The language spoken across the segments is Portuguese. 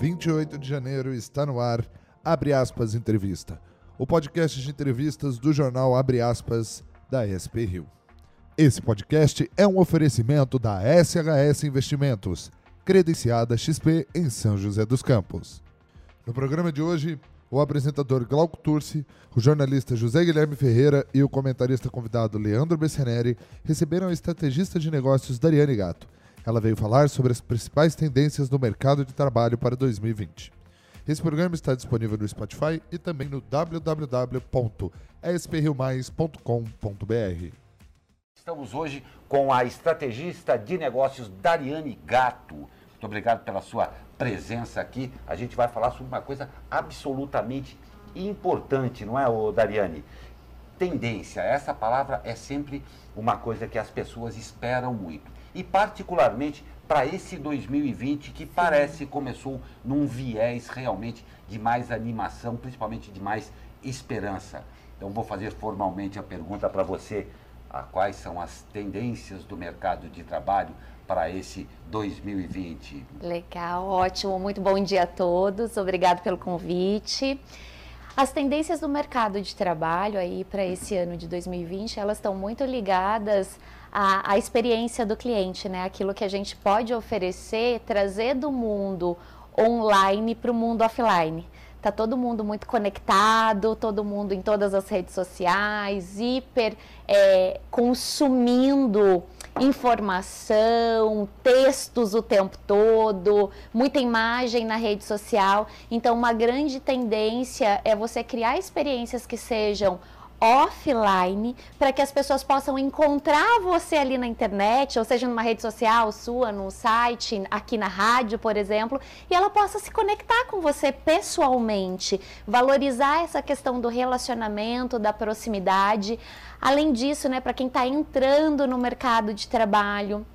28 de janeiro está no ar Abre Aspas Entrevista, o podcast de entrevistas do jornal Abre Aspas da SP Rio. Esse podcast é um oferecimento da SHS Investimentos, credenciada XP em São José dos Campos. No programa de hoje, o apresentador Glauco Turci, o jornalista José Guilherme Ferreira e o comentarista convidado Leandro Besseneri receberam a estrategista de negócios Dariane Gato. Ela veio falar sobre as principais tendências no mercado de trabalho para 2020. Esse programa está disponível no Spotify e também no www.espriomais.com.br. Estamos hoje com a estrategista de negócios Dariane Gato. Muito obrigado pela sua presença aqui. A gente vai falar sobre uma coisa absolutamente importante, não é, Dariane? Tendência. Essa palavra é sempre uma coisa que as pessoas esperam muito. E particularmente para esse 2020 que parece começou num viés realmente de mais animação, principalmente de mais esperança. Então vou fazer formalmente a pergunta para você a quais são as tendências do mercado de trabalho para esse 2020. Legal, ótimo. Muito bom dia a todos. Obrigado pelo convite. As tendências do mercado de trabalho aí para esse ano de 2020, elas estão muito ligadas à, à, experiência do cliente, né? Aquilo que a gente pode oferecer, trazer do mundo online para o mundo offline. Tá todo mundo muito conectado, todo mundo em todas as redes sociais, hiper é, consumindo informação, textos o tempo todo, muita imagem na rede social. Então, uma grande tendência é você criar experiências que sejam offline para que as pessoas possam encontrar você ali na internet, ou seja, numa rede social sua, num site, aqui na rádio, por exemplo, e ela possa se conectar com você pessoalmente, valorizar essa questão do relacionamento, da proximidade. Além disso, né, para quem está entrando no mercado de trabalho,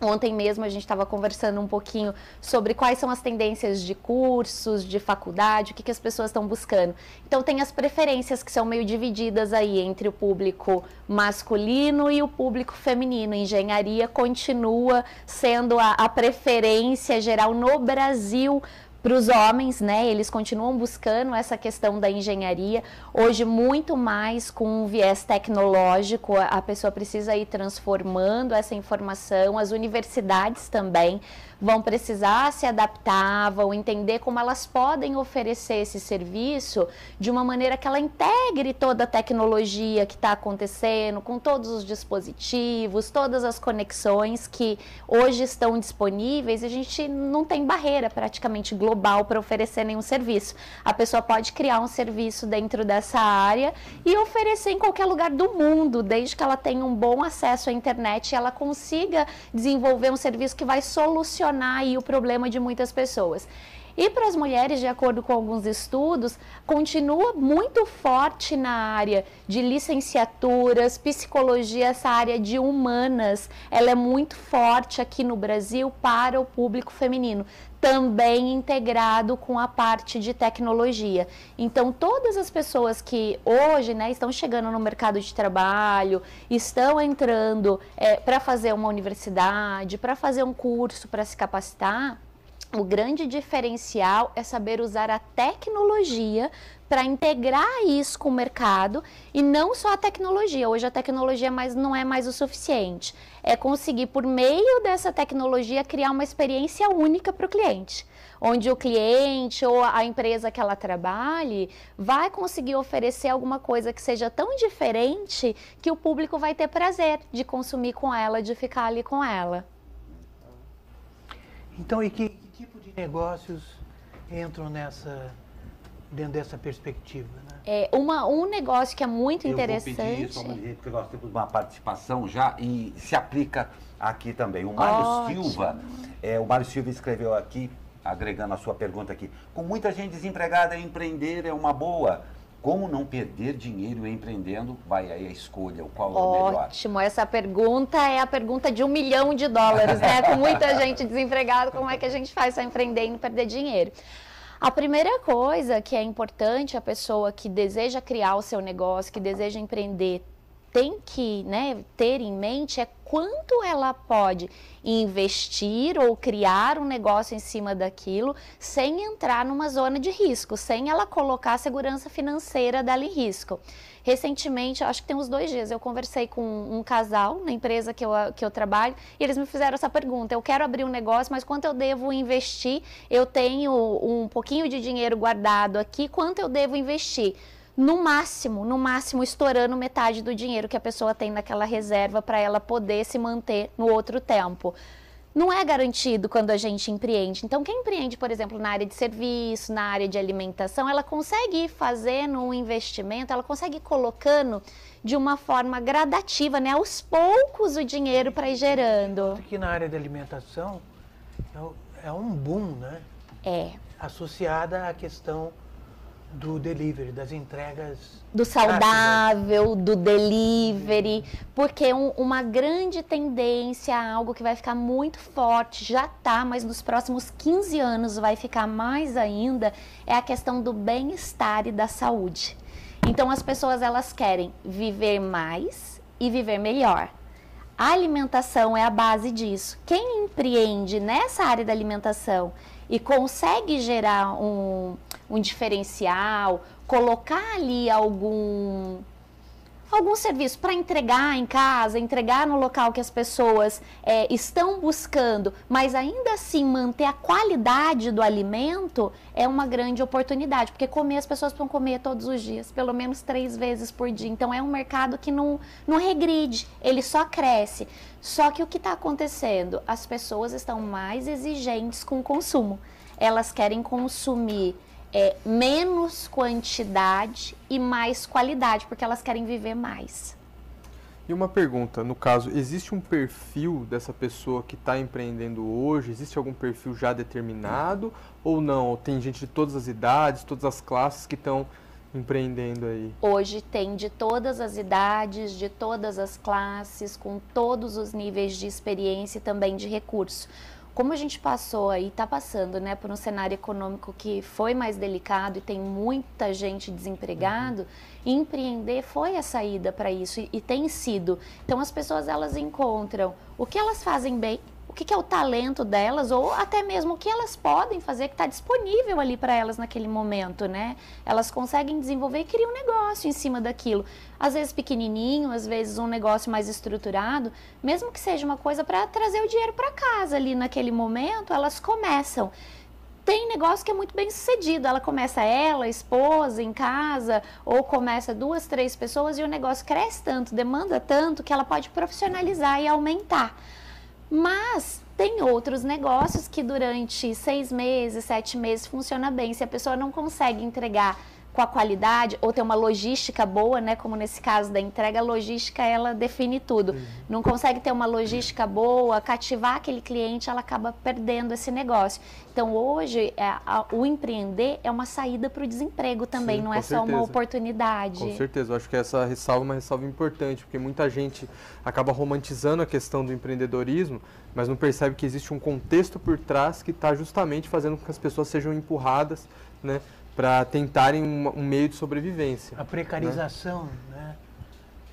Ontem mesmo a gente estava conversando um pouquinho sobre quais são as tendências de cursos, de faculdade, o que, que as pessoas estão buscando. Então tem as preferências que são meio divididas aí entre o público masculino e o público feminino. Engenharia continua sendo a, a preferência geral no Brasil para os homens, né? Eles continuam buscando essa questão da engenharia. Hoje, muito mais com um viés tecnológico, a pessoa precisa ir transformando essa informação, as universidades também vão precisar se adaptar, vão entender como elas podem oferecer esse serviço de uma maneira que ela integre toda a tecnologia que está acontecendo, com todos os dispositivos, todas as conexões que hoje estão disponíveis. A gente não tem barreira praticamente global para oferecer nenhum serviço. A pessoa pode criar um serviço dentro dessa área e oferecer em qualquer lugar do mundo, desde que ela tenha um bom acesso à internet e ela consiga desenvolver um serviço que vai solucionar solucionar aí o problema de muitas pessoas. E para as mulheres, de acordo com alguns estudos, continua muito forte na área de licenciaturas, psicologia, essa área de humanas. Ela é muito forte aqui no Brasil para o público feminino, também integrado com a parte de tecnologia. Então, todas as pessoas que hoje né, estão chegando no mercado de trabalho, estão entrando é, para fazer uma universidade, para fazer um curso, para se capacitar o grande diferencial é saber usar a tecnologia para integrar isso com o mercado e não só a tecnologia. Hoje a tecnologia mais, não é mais o suficiente. É conseguir, por meio dessa tecnologia, criar uma experiência única para o cliente. Onde o cliente ou a empresa que ela trabalhe vai conseguir oferecer alguma coisa que seja tão diferente que o público vai ter prazer de consumir com ela, de ficar ali com ela. Então, e que, negócios entram nessa dentro dessa perspectiva? Né? É uma, um negócio que é muito interessante. Eu vou pedir só porque nós temos uma participação já e se aplica aqui também. O Mário Ótimo. Silva, é, o Mário Silva escreveu aqui, agregando a sua pergunta aqui, com muita gente desempregada, empreender é uma boa. Como não perder dinheiro empreendendo? Vai aí a escolha, o qual Ótimo. é o melhor? Ótimo, essa pergunta é a pergunta de um milhão de dólares, né? Com muita gente desempregada, como é que a gente faz para empreender e não perder dinheiro? A primeira coisa que é importante a pessoa que deseja criar o seu negócio, que deseja empreender, tem que né, ter em mente é quanto ela pode investir ou criar um negócio em cima daquilo sem entrar numa zona de risco, sem ela colocar a segurança financeira dela em risco. Recentemente, acho que tem uns dois dias, eu conversei com um casal na empresa que eu, que eu trabalho e eles me fizeram essa pergunta: eu quero abrir um negócio, mas quanto eu devo investir? Eu tenho um pouquinho de dinheiro guardado aqui, quanto eu devo investir? No máximo, no máximo estourando metade do dinheiro que a pessoa tem naquela reserva para ela poder se manter no outro tempo. Não é garantido quando a gente empreende. Então, quem empreende, por exemplo, na área de serviço, na área de alimentação, ela consegue ir fazendo um investimento, ela consegue ir colocando de uma forma gradativa, né? Aos poucos o dinheiro para ir gerando. Aqui na área de alimentação é, é um boom, né? É. Associada à questão do delivery, das entregas. Do saudável, do delivery, porque um, uma grande tendência, algo que vai ficar muito forte, já está, mas nos próximos 15 anos vai ficar mais ainda, é a questão do bem-estar e da saúde. Então as pessoas elas querem viver mais e viver melhor. A alimentação é a base disso. Quem empreende nessa área da alimentação e consegue gerar um, um diferencial, colocar ali algum algum serviço para entregar em casa, entregar no local que as pessoas é, estão buscando, mas ainda assim manter a qualidade do alimento é uma grande oportunidade, porque comer as pessoas vão comer todos os dias, pelo menos três vezes por dia. Então é um mercado que não, não regride, ele só cresce. Só que o que está acontecendo? As pessoas estão mais exigentes com o consumo. Elas querem consumir é, menos quantidade e mais qualidade, porque elas querem viver mais. E uma pergunta, no caso, existe um perfil dessa pessoa que está empreendendo hoje? Existe algum perfil já determinado ou não? Tem gente de todas as idades, todas as classes que estão empreendendo aí? Hoje tem de todas as idades, de todas as classes, com todos os níveis de experiência e também de recurso como a gente passou aí, está passando, né, por um cenário econômico que foi mais delicado e tem muita gente desempregado, uhum. empreender foi a saída para isso e, e, tem sido. Então as pessoas elas encontram o que elas fazem bem que, que, é o talento delas ou até mesmo o que elas podem fazer que está disponível ali para elas naquele momento, né? Elas conseguem desenvolver e criar um negócio em cima daquilo. Às vezes pequenininho, às vezes um negócio mais estruturado, mesmo que seja uma coisa para trazer o dinheiro para casa ali naquele momento, elas começam. Tem negócio que é muito bem sucedido. Ela começa ela, esposa, em casa, ou começa duas, três pessoas e o negócio cresce tanto, demanda tanto que ela pode profissionalizar e aumentar. Mas tem outros negócios que durante seis meses, sete meses funciona bem. Se a pessoa não consegue entregar com a qualidade ou ter uma logística boa, né? Como nesse caso da entrega, a logística ela define tudo. Uhum. Não consegue ter uma logística boa, cativar aquele cliente, ela acaba perdendo esse negócio. Então hoje é, a, o empreender é uma saída para o desemprego também, Sim, não é certeza. só uma oportunidade. Com certeza, eu acho que essa ressalva é uma ressalva importante, porque muita gente acaba romantizando a questão do empreendedorismo, mas não percebe que existe um contexto por trás que está justamente fazendo com que as pessoas sejam empurradas, né? Para tentarem um, um, meio de sobrevivência. A precarização né? né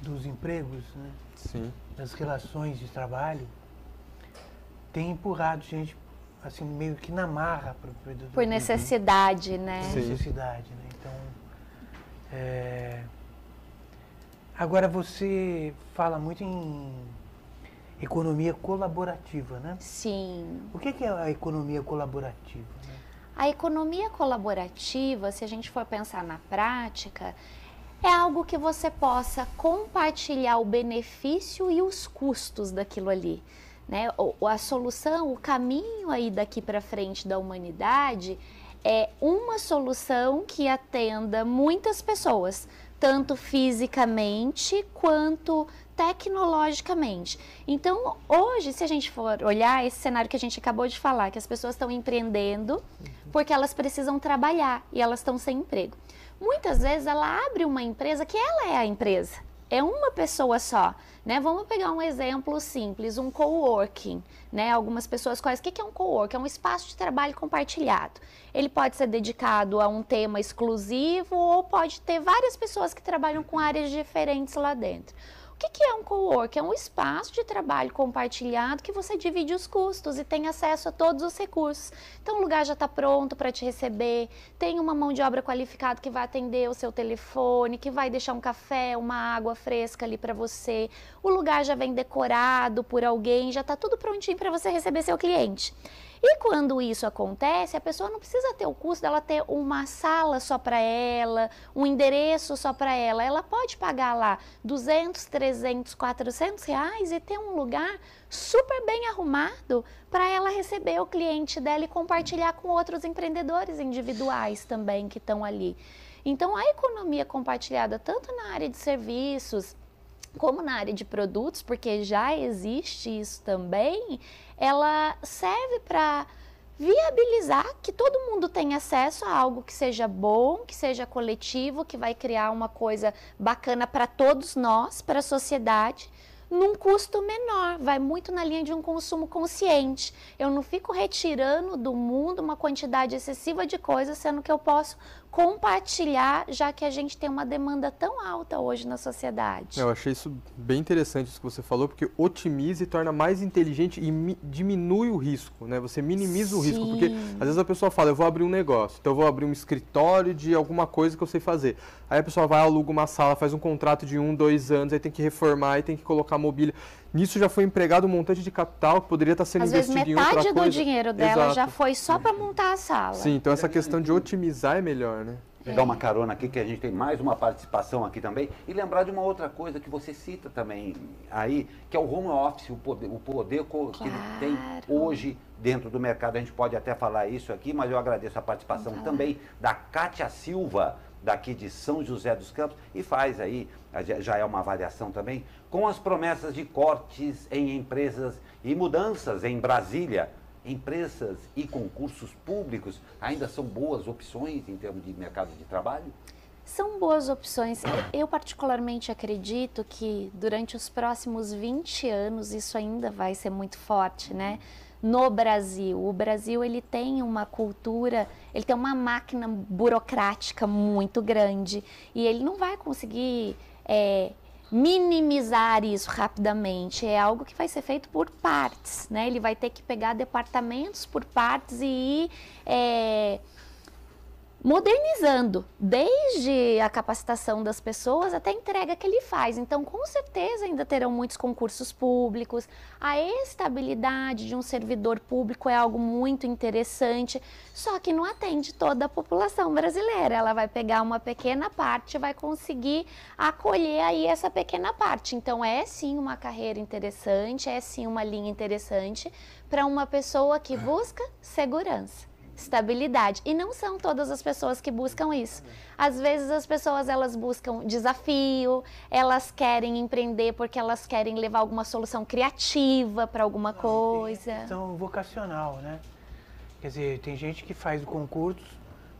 dos empregos, né? Sim. das relações de trabalho, tem empurrado gente assim meio que na marra para por necessidade, né? Por necessidade, né? Então, é... agora você fala muito em economia colaborativa, né? Sim. O que é a economia colaborativa? A economia colaborativa, se a gente for pensar na prática, é algo que você possa compartilhar o benefício e os custos daquilo ali. Né? A solução, o caminho aí daqui para frente da humanidade é uma solução que atenda muitas pessoas, tanto fisicamente quanto tecnologicamente. Então, hoje, se a gente for olhar esse cenário que a gente acabou de falar, que as pessoas estão empreendendo porque elas precisam trabalhar e elas estão sem emprego. Muitas vezes ela abre uma empresa que ela é a empresa, é uma pessoa só. Né? Vamos pegar um exemplo simples, um coworking. Né? Algumas pessoas conhecem. O que é um coworking? É um espaço de trabalho compartilhado. Ele pode ser dedicado a um tema exclusivo ou pode ter várias pessoas que trabalham com áreas diferentes lá dentro que, que é um co-work? É um espaço de trabalho compartilhado que você divide os custos e tem acesso a todos os recursos. Então, o lugar já está pronto para te receber, tem uma mão de obra qualificada que vai atender o seu telefone, que vai deixar um café, uma água fresca ali para você. O lugar já vem decorado por alguém, já está tudo prontinho para você receber seu cliente. E quando isso acontece, a pessoa não precisa ter o custo dela ter uma sala só para ela, um endereço só para ela. Ela pode pagar lá 200, 300, 400 reais e ter um lugar super bem arrumado para ela receber o cliente dela e compartilhar com outros empreendedores individuais também que estão ali. Então, a economia compartilhada, tanto na área de serviços, como na área de produtos, porque já existe isso também, ela serve para viabilizar que todo mundo tenha acesso a algo que seja bom, que seja coletivo, que vai criar uma coisa bacana para todos nós, para a sociedade num custo menor, vai muito na linha de um consumo consciente. Eu não fico retirando do mundo uma quantidade excessiva de coisas, sendo que eu posso compartilhar, já que a gente tem uma demanda tão alta hoje na sociedade. Eu achei isso bem interessante isso que você falou, porque otimiza e torna mais inteligente e diminui o risco, né? Você minimiza Sim. o risco, porque às vezes a pessoa fala, eu vou abrir um negócio, então eu vou abrir um escritório de alguma coisa que eu sei fazer. Aí a pessoa vai, aluga uma sala, faz um contrato de um, dois anos, aí tem que reformar, aí tem que colocar mobília. Nisso já foi empregado um montante de capital que poderia estar sendo Às investido vezes, em outra coisa. metade do dinheiro dela Exato. já foi só para montar a sala. Sim, então essa questão de otimizar é melhor, né? Pegar uma carona aqui, que a gente tem mais uma participação aqui também. E lembrar de uma outra coisa que você cita também aí, que é o home office, o poder, o poder claro. que ele tem hoje dentro do mercado. A gente pode até falar isso aqui, mas eu agradeço a participação também da Kátia Silva, daqui de São José dos Campos, e faz aí, já é uma avaliação também, com as promessas de cortes em empresas e mudanças em Brasília. Empresas e concursos públicos ainda são boas opções em termos de mercado de trabalho? São boas opções. Eu, particularmente acredito que durante os próximos 20 anos isso ainda vai ser muito forte, né? No Brasil. O Brasil ele tem uma cultura, ele tem uma máquina burocrática muito grande e ele não vai conseguir é, minimizar isso rapidamente. É algo que vai ser feito por partes, né? Ele vai ter que pegar departamentos por partes e ir é, modernizando, desde a capacitação das pessoas até a entrega que ele faz. Então, com certeza, ainda terão muitos concursos públicos. A estabilidade de um servidor público é algo muito interessante, só que não atende toda a população brasileira. Ela vai pegar uma pequena parte vai conseguir acolher aí essa pequena parte. Então, é sim uma carreira interessante, é sim uma linha interessante para uma pessoa que busca segurança estabilidade. E não são todas as pessoas que buscam isso. Às vezes as pessoas elas buscam desafio, elas querem empreender porque elas querem levar alguma solução criativa para alguma coisa. Então vocacional, né? Quer dizer, tem gente que faz o concurso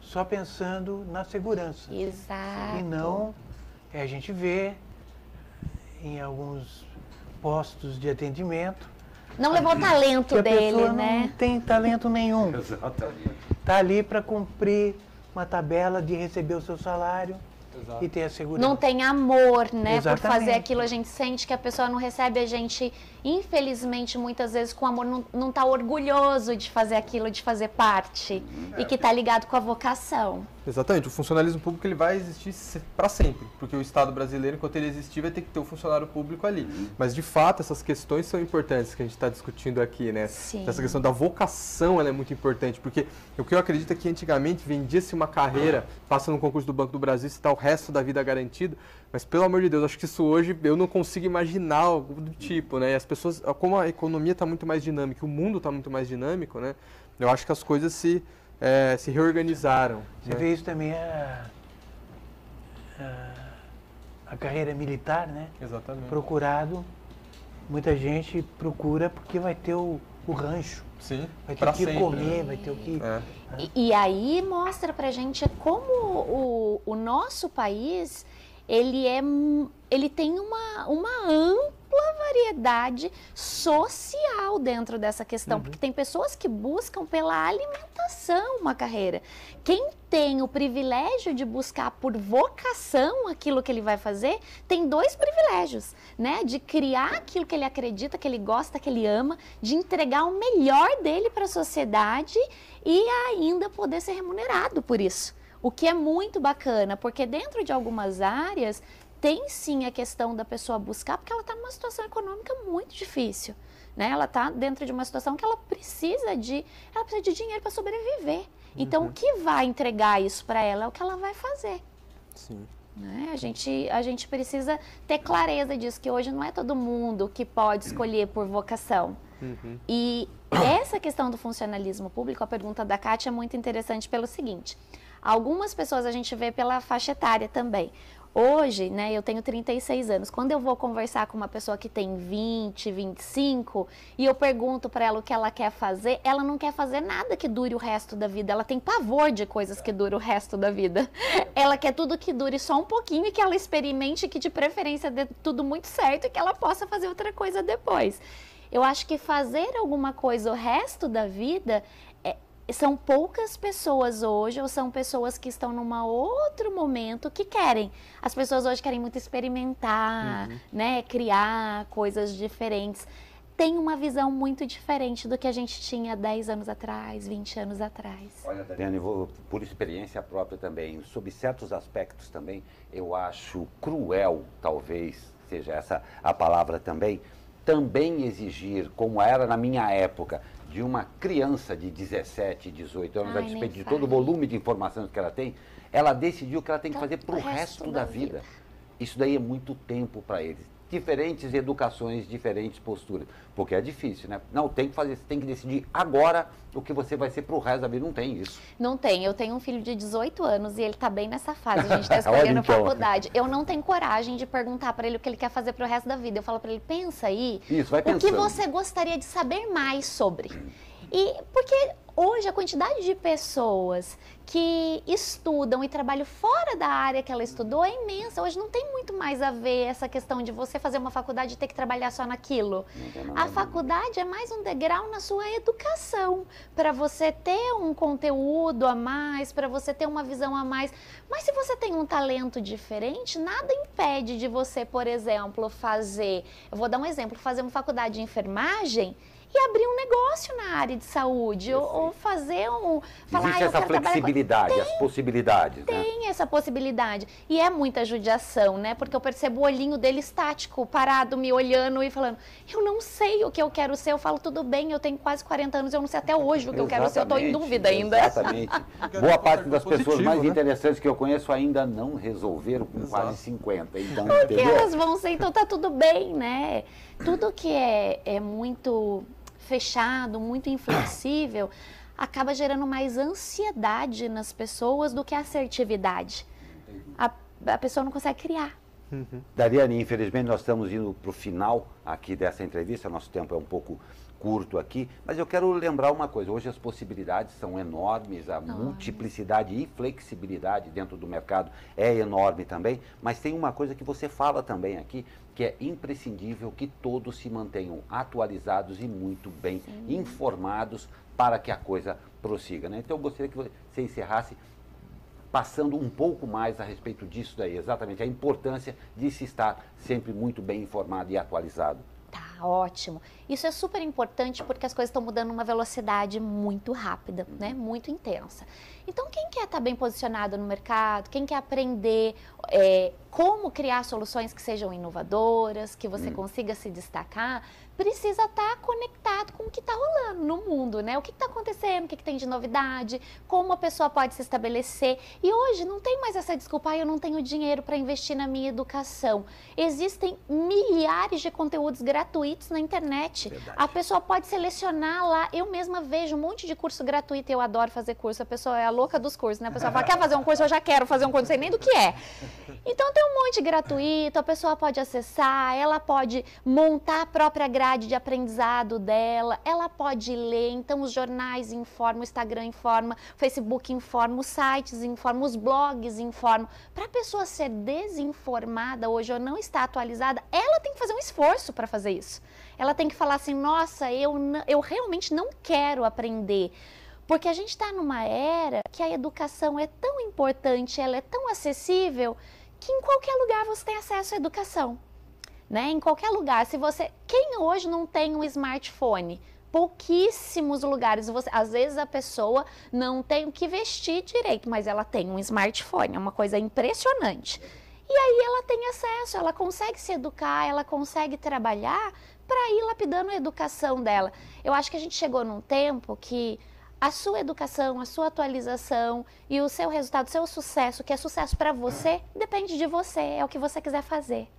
só pensando na segurança. Exato. E não, é, a gente vê em alguns postos de atendimento não levou o talento dele, né? Não tem talento nenhum. Exatamente. Está ali para cumprir uma tabela de receber o seu salário Exato. e ter a segurança. Não tem amor, né? Exatamente. Por fazer aquilo, a gente sente que a pessoa não recebe a gente, infelizmente, muitas vezes com amor, não está orgulhoso de fazer aquilo, de fazer parte. É, e que está ligado com a vocação. Exatamente, o funcionalismo público ele vai existir para sempre, porque o Estado brasileiro, enquanto ele existir, vai ter que ter o um funcionário público ali. Uhum. Mas de fato, essas questões são importantes que a gente está discutindo aqui, né? Sim. Essa questão da vocação ela é muito importante, porque o que eu acredito é que antigamente vendia-se uma carreira, passa no concurso do Banco do Brasil, se está o resto da vida garantido, mas pelo amor de Deus, acho que isso hoje eu não consigo imaginar algo do tipo, né? E as pessoas, como a economia está muito mais dinâmica, o mundo está muito mais dinâmico, né? Eu acho que as coisas se é, se reorganizaram. Você né? vê isso também a, a, a, carreira militar, né? Exatamente. Procurado, muita gente procura porque vai ter o, o rancho. Sim, vai ter o que sempre, comer, né? vai ter o que. É. Né? E, e, aí mostra pra gente como o, o nosso país ele é ele tem uma, uma ampla prioridade social dentro dessa questão, uhum. porque tem pessoas que buscam pela alimentação uma carreira. Quem tem o privilégio de buscar por vocação aquilo que ele vai fazer, tem dois privilégios, né? De criar aquilo que ele acredita, que ele gosta, que ele ama, de entregar o melhor dele para a sociedade e ainda poder ser remunerado por isso. O que é muito bacana, porque dentro de algumas áreas tem sim a questão da pessoa buscar, porque ela está numa situação econômica muito difícil. Né? Ela está dentro de uma situação que ela precisa de, ela precisa de dinheiro para sobreviver. Então, uhum. o que vai entregar isso para ela é o que ela vai fazer. Sim. Né? A, gente, a gente precisa ter clareza disso, que hoje não é todo mundo que pode escolher por vocação. Uhum. E essa questão do funcionalismo público, a pergunta da Kátia é muito interessante pelo seguinte: algumas pessoas a gente vê pela faixa etária também. Hoje, né, eu tenho 36 anos. Quando eu vou conversar com uma pessoa que tem 20, 25 e eu pergunto para ela o que ela quer fazer, ela não quer fazer nada que dure o resto da vida. Ela tem pavor de coisas que duram o resto da vida. Ela quer tudo que dure só um pouquinho e que ela experimente que de preferência dê tudo muito certo e que ela possa fazer outra coisa depois. Eu acho que fazer alguma coisa o resto da vida são poucas pessoas hoje, ou são pessoas que estão num outro momento que querem. As pessoas hoje querem muito experimentar, uhum. né? Criar coisas diferentes. Tem uma visão muito diferente do que a gente tinha 10 anos atrás, 20 anos atrás. Olha, Daniela, vou, por experiência própria também, sob certos aspectos também, eu acho cruel, talvez seja essa a palavra também, também exigir, como era na minha época, de uma criança de 17, 18 anos, Ai, a despeito de todo o volume de informações que ela tem, ela decidiu que ela tem que fazer para o resto, resto da, vida. vida. Isso daí é muito tempo para eles diferentes educações, diferentes posturas. Porque é difícil, né? Não, tem que fazer, tem que decidir agora o que você vai ser pro resto da vida. Não tem isso. Não tem. Eu tenho um filho de 18 anos e ele tá bem nessa fase. A gente tá escolhendo então. faculdade. Eu não tenho coragem de perguntar para ele o que ele quer fazer pro resto da vida. Eu falo para ele, pensa aí. Isso, vai pensando. O que você gostaria de saber mais sobre? E porque hoje a quantidade de pessoas que estudam e trabalham fora da área que ela estudou é imensa. Hoje não tem muito mais a ver essa questão de você fazer uma faculdade e ter que trabalhar só naquilo. A faculdade é mais um degrau na sua educação, para você ter um conteúdo a mais, para você ter uma visão a mais. Mas se você tem um talento diferente, nada impede de você, por exemplo, fazer. Eu vou dar um exemplo: fazer uma faculdade de enfermagem e abrir um negócio na área de saúde ou, ou, fazer um. Falar, Existe ah, essa flexibilidade, tem, as possibilidades. Tem né? essa possibilidade. E é muita judiação, né? Porque eu percebo o olhinho dele estático, parado, me olhando e falando: eu não sei o que eu quero ser. Eu falo, tudo bem, eu tenho quase 40 anos, eu não sei até hoje o que eu quero ser, eu estou em dúvida ainda. Exatamente. Boa parte das pessoas mais né? interessantes que eu conheço ainda não resolveram com Exato. quase 50. Então, o que elas vão ser, então tá tudo bem, né? Tudo que é, é muito fechado, muito inflexível, acaba gerando mais ansiedade nas pessoas do que assertividade. A, a pessoa não consegue criar. Uhum. Dariane, infelizmente nós estamos indo para o final aqui dessa entrevista, nosso tempo é um pouco curto aqui, mas eu quero lembrar uma coisa: hoje as possibilidades são enormes, a multiplicidade e flexibilidade dentro do mercado é enorme também, mas tem uma coisa que você fala também aqui, que é imprescindível que todos se mantenham atualizados e muito bem Sim. informados para que a coisa prossiga. Né? Então eu gostaria que você encerrasse passando um pouco mais a respeito disso daí, exatamente a importância de se estar sempre muito bem informado e atualizado. Tá, ótimo. Isso é super importante porque as coisas estão mudando numa velocidade muito rápida, né? Muito intensa. Então, quem quer estar bem posicionado no mercado, quem quer aprender é, como criar soluções que sejam inovadoras, que você hum. consiga se destacar, precisa estar conectado com o que está rolando no mundo, né? O que está acontecendo, o que, que, tem de novidade, como a pessoa pode se estabelecer. E hoje não tem mais essa desculpa, ah, eu não tenho dinheiro para investir na minha educação. Existem milhares de conteúdos gratuitos na internet. Verdade. A pessoa pode selecionar lá. Eu mesma vejo um monte de curso gratuito, eu adoro fazer curso. A pessoa é aluna louca dos cursos, né? A pessoa fala, quer fazer um curso? Eu já quero fazer um curso, não sei nem do que é. Então tem um monte gratuito, a pessoa pode acessar, ela pode montar a própria grade de aprendizado dela, ela pode ler, então os jornais informam, o Instagram informa, o Facebook informa, os sites informam, os blogs informam. Para a pessoa ser desinformada hoje ou não estar atualizada, ela tem que fazer um esforço para fazer isso. Ela tem que falar assim, nossa, eu, eu realmente não quero aprender. Porque a gente está numa era que a educação é tão importante, ela é tão acessível, que em qualquer lugar você tem acesso à educação. Né? Em qualquer lugar. Se você. Quem hoje não tem um smartphone? Pouquíssimos lugares. Você, às vezes a pessoa não tem o que vestir direito, mas ela tem um smartphone. É uma coisa impressionante. E aí ela tem acesso, ela consegue se educar, ela consegue trabalhar para ir lapidando a educação dela. Eu acho que a gente chegou num tempo que a sua educação, a sua atualização e o seu resultado, o seu sucesso, que é sucesso para você, depende de você, é o que você quiser fazer.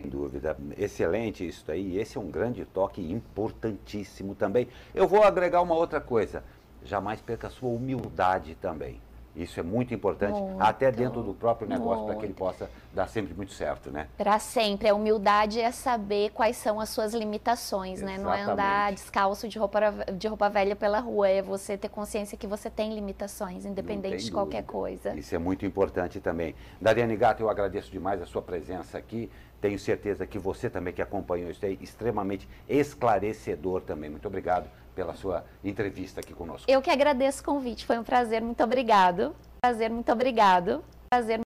Sem dúvida, excelente isso aí. Esse é um grande toque importantíssimo também. Eu vou agregar uma outra coisa. Jamais perca a sua humildade também. Isso é muito importante, muito, até dentro do próprio negócio, para que ele possa dar sempre muito certo, né? Para sempre. A humildade é saber quais são as suas limitações, Exatamente. né? Não é andar descalço de roupa, de roupa velha pela rua, é você ter consciência que você tem limitações, independente de qualquer coisa. Isso é muito importante também. Dariane Gato, eu agradeço demais a sua presença aqui. Tenho certeza que você também que acompanhou isso aí, extremamente esclarecedor também. Muito obrigado pela sua entrevista aqui conosco. Eu que agradeço o convite, foi um prazer, muito obrigado. Prazer, muito obrigado. Prazer.